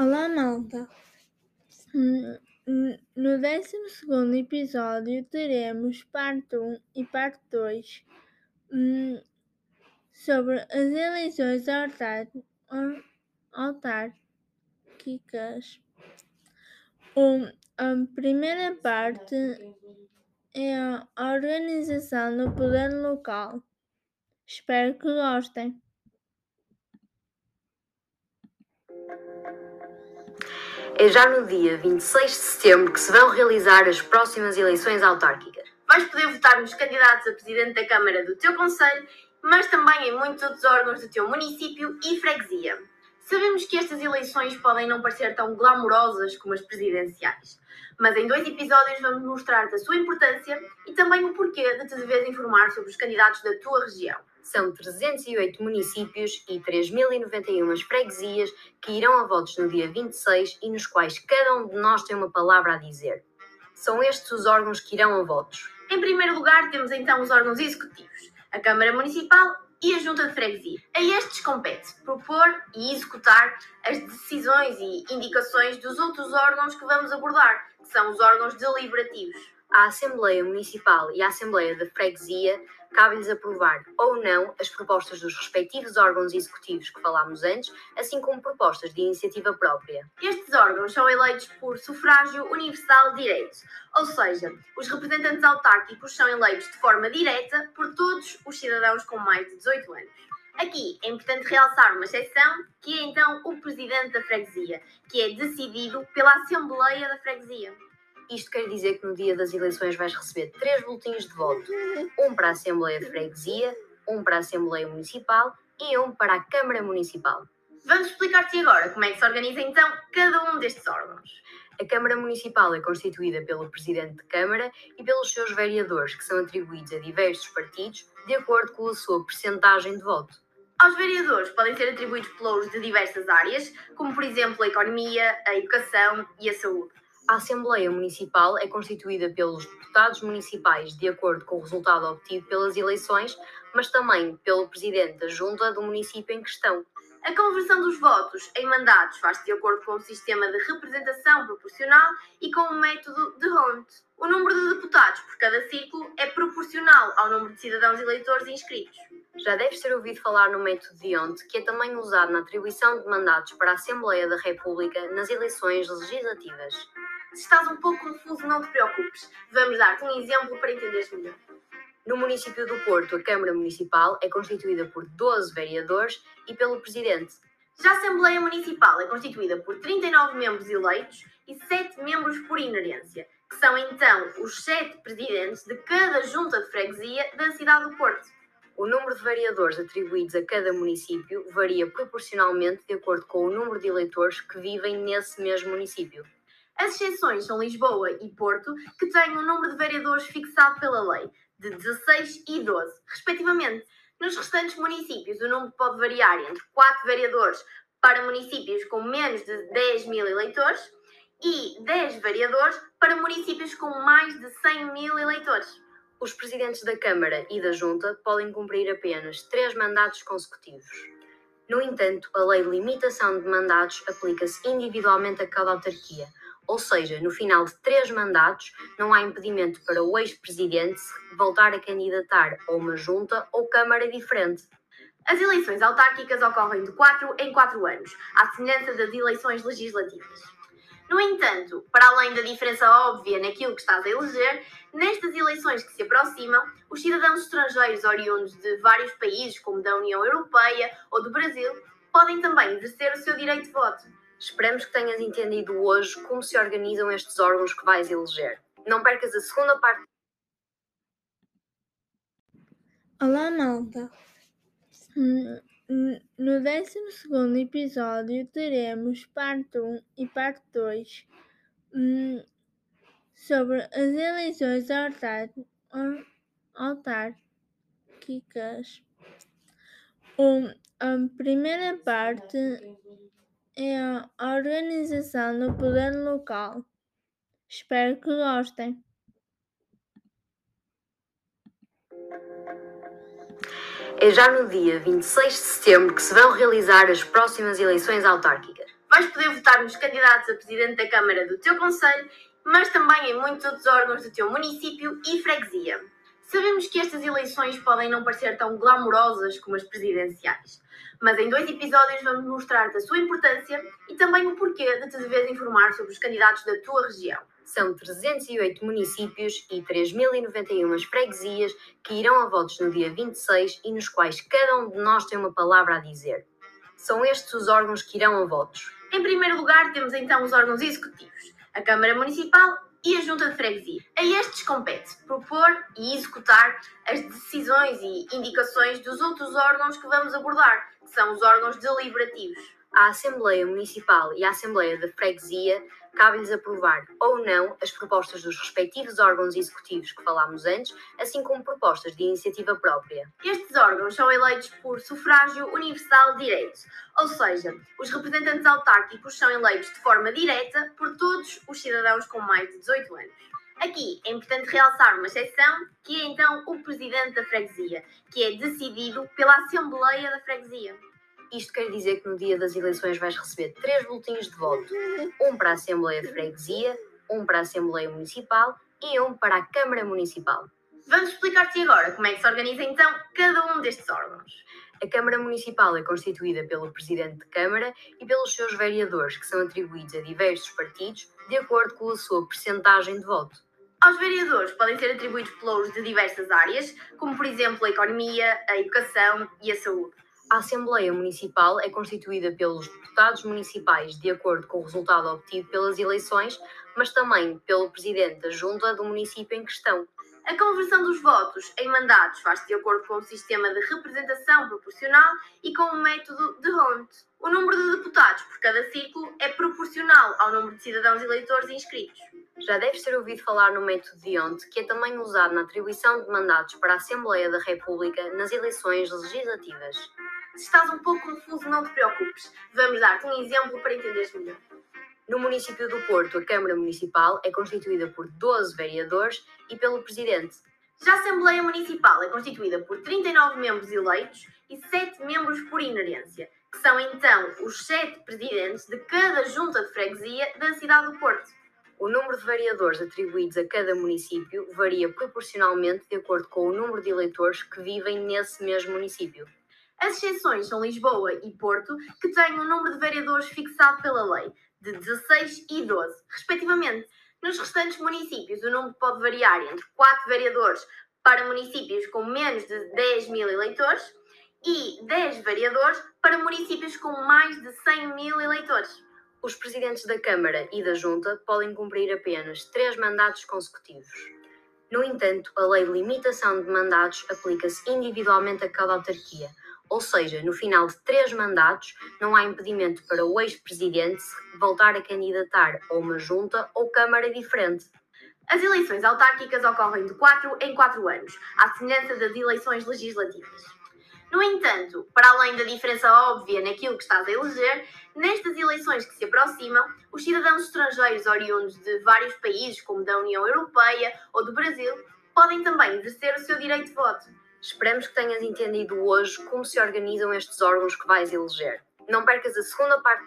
Olá, malta! Hum, hum, No décimo segundo episódio teremos parte 1 e parte 2 hum, sobre as eleições autárquicas. A primeira parte é a organização do poder local. Espero que gostem. É já no dia 26 de setembro que se vão realizar as próximas eleições autárquicas. Vais poder votar nos candidatos a presidente da Câmara do teu Conselho, mas também em muitos outros órgãos do teu município e freguesia. Sabemos que estas eleições podem não parecer tão glamourosas como as presidenciais, mas em dois episódios vamos mostrar-te a sua importância e também o porquê de te deveres informar sobre os candidatos da tua região. São 308 municípios e 3.091 freguesias que irão a votos no dia 26 e nos quais cada um de nós tem uma palavra a dizer. São estes os órgãos que irão a votos. Em primeiro lugar, temos então os órgãos executivos, a Câmara Municipal e a Junta de Freguesia. A estes compete propor e executar as decisões e indicações dos outros órgãos que vamos abordar, que são os órgãos deliberativos. À Assembleia Municipal e à Assembleia da Freguesia cabe-lhes aprovar ou não as propostas dos respectivos órgãos executivos que falámos antes, assim como propostas de iniciativa própria. Estes órgãos são eleitos por sufrágio universal direto, ou seja, os representantes autárquicos são eleitos de forma direta por todos os cidadãos com mais de 18 anos. Aqui é importante realçar uma exceção, que é então o presidente da freguesia, que é decidido pela Assembleia da Freguesia. Isto quer dizer que no dia das eleições vais receber três boletins de voto: um para a Assembleia de Freguesia, um para a Assembleia Municipal e um para a Câmara Municipal. Vamos explicar-te agora como é que se organiza então cada um destes órgãos. A Câmara Municipal é constituída pelo Presidente de Câmara e pelos seus vereadores, que são atribuídos a diversos partidos de acordo com a sua percentagem de voto. Aos vereadores podem ser atribuídos pelouros de diversas áreas, como por exemplo a economia, a educação e a saúde. A Assembleia Municipal é constituída pelos deputados municipais de acordo com o resultado obtido pelas eleições, mas também pelo Presidente da Junta do município em questão. A conversão dos votos em mandatos faz-se de acordo com o sistema de representação proporcional e com o método de Hont. O número de deputados por cada círculo é proporcional ao número de cidadãos eleitores inscritos. Já deves ter ouvido falar no método de Hont, que é também usado na atribuição de mandatos para a Assembleia da República nas eleições legislativas. Se estás um pouco confuso, não te preocupes. Vamos dar-te um exemplo para entenderes melhor. No município do Porto, a Câmara Municipal é constituída por 12 vereadores e pelo Presidente. Já a Assembleia Municipal é constituída por 39 membros eleitos e 7 membros por inerência, que são então os 7 presidentes de cada junta de freguesia da cidade do Porto. O número de vereadores atribuídos a cada município varia proporcionalmente de acordo com o número de eleitores que vivem nesse mesmo município. As exceções são Lisboa e Porto, que têm um número de vereadores fixado pela lei, de 16 e 12, respectivamente. Nos restantes municípios, o número pode variar entre 4 vereadores para municípios com menos de 10 mil eleitores e 10 vereadores para municípios com mais de 100 mil eleitores. Os presidentes da Câmara e da Junta podem cumprir apenas três mandatos consecutivos. No entanto, a lei de limitação de mandatos aplica-se individualmente a cada autarquia, ou seja, no final de três mandatos, não há impedimento para o ex-presidente voltar a candidatar a uma junta ou Câmara diferente. As eleições autárquicas ocorrem de 4 em 4 anos, à semelhança das eleições legislativas. No entanto, para além da diferença óbvia naquilo que estás a eleger, nestas eleições que se aproximam, os cidadãos estrangeiros oriundos de vários países, como da União Europeia ou do Brasil, podem também exercer o seu direito de voto. Esperamos que tenhas entendido hoje como se organizam estes órgãos que vais eleger. Não percas a segunda parte. Olá, malta! Hum, hum, No décimo segundo episódio teremos parte 1 e parte 2 hum, sobre as eleições autárquicas. A primeira parte é a organização do poder local. Espero que gostem. É já no dia 26 de setembro que se vão realizar as próximas eleições autárquicas. Vais poder votar nos candidatos a presidente da Câmara do teu Conselho, mas também em muitos outros órgãos do teu município e freguesia. Sabemos que estas eleições podem não parecer tão glamourosas como as presidenciais, mas em dois episódios vamos mostrar-te a sua importância e também o porquê de te deveres informar sobre os candidatos da tua região. São 308 municípios e 3.091 freguesias que irão a votos no dia 26 e nos quais cada um de nós tem uma palavra a dizer. São estes os órgãos que irão a votos. Em primeiro lugar, temos então os órgãos executivos, a Câmara Municipal e a Junta de Freguesia. A estes compete propor e executar as decisões e indicações dos outros órgãos que vamos abordar, que são os órgãos deliberativos. A Assembleia Municipal e a Assembleia de Freguesia cabe-lhes aprovar ou não as propostas dos respectivos órgãos executivos que falámos antes, assim como propostas de iniciativa própria. Estes órgãos são eleitos por sufrágio universal direto, ou seja, os representantes autárquicos são eleitos de forma direta por todos os cidadãos com mais de 18 anos. Aqui é importante realçar uma exceção, que é então o presidente da freguesia, que é decidido pela Assembleia da Freguesia. Isto quer dizer que no dia das eleições vais receber três boletins de voto: um para a Assembleia de Freguesia, um para a Assembleia Municipal e um para a Câmara Municipal. Vamos explicar-te agora como é que se organiza então cada um destes órgãos. A Câmara Municipal é constituída pelo Presidente de Câmara e pelos seus vereadores, que são atribuídos a diversos partidos de acordo com a sua percentagem de voto. Aos vereadores podem ser atribuídos pelouros de diversas áreas, como por exemplo a economia, a educação e a saúde. A Assembleia Municipal é constituída pelos deputados municipais de acordo com o resultado obtido pelas eleições, mas também pelo presidente da junta do município em questão. A conversão dos votos em mandatos faz-se de acordo com o sistema de representação proporcional e com o método de Hont. O número de deputados por cada círculo é proporcional ao número de cidadãos eleitores inscritos. Já deves ter ouvido falar no método de Hont, que é também usado na atribuição de mandatos para a Assembleia da República nas eleições legislativas. Se estás um pouco confuso, não te preocupes. Vamos dar-te um exemplo para entenderes melhor. No município do Porto, a Câmara Municipal é constituída por 12 vereadores e pelo Presidente. Já a Assembleia Municipal é constituída por 39 membros eleitos e 7 membros por inerência, que são então os 7 presidentes de cada junta de freguesia da cidade do Porto. O número de vereadores atribuídos a cada município varia proporcionalmente de acordo com o número de eleitores que vivem nesse mesmo município. As exceções são Lisboa e Porto, que têm um número de vereadores fixado pela lei, de 16 e 12, respectivamente. Nos restantes municípios, o número pode variar entre 4 vereadores para municípios com menos de 10 mil eleitores e 10 vereadores para municípios com mais de 100 mil eleitores. Os presidentes da Câmara e da Junta podem cumprir apenas três mandatos consecutivos. No entanto, a lei de limitação de mandatos aplica-se individualmente a cada autarquia, ou seja, no final de três mandatos, não há impedimento para o ex-presidente voltar a candidatar a uma junta ou Câmara diferente. As eleições autárquicas ocorrem de 4 em 4 anos, à semelhança das eleições legislativas. No entanto, para além da diferença óbvia naquilo que estás a eleger, nestas eleições que se aproximam, os cidadãos estrangeiros oriundos de vários países, como da União Europeia ou do Brasil, podem também exercer o seu direito de voto. Esperamos que tenhas entendido hoje como se organizam estes órgãos que vais eleger. Não percas a segunda parte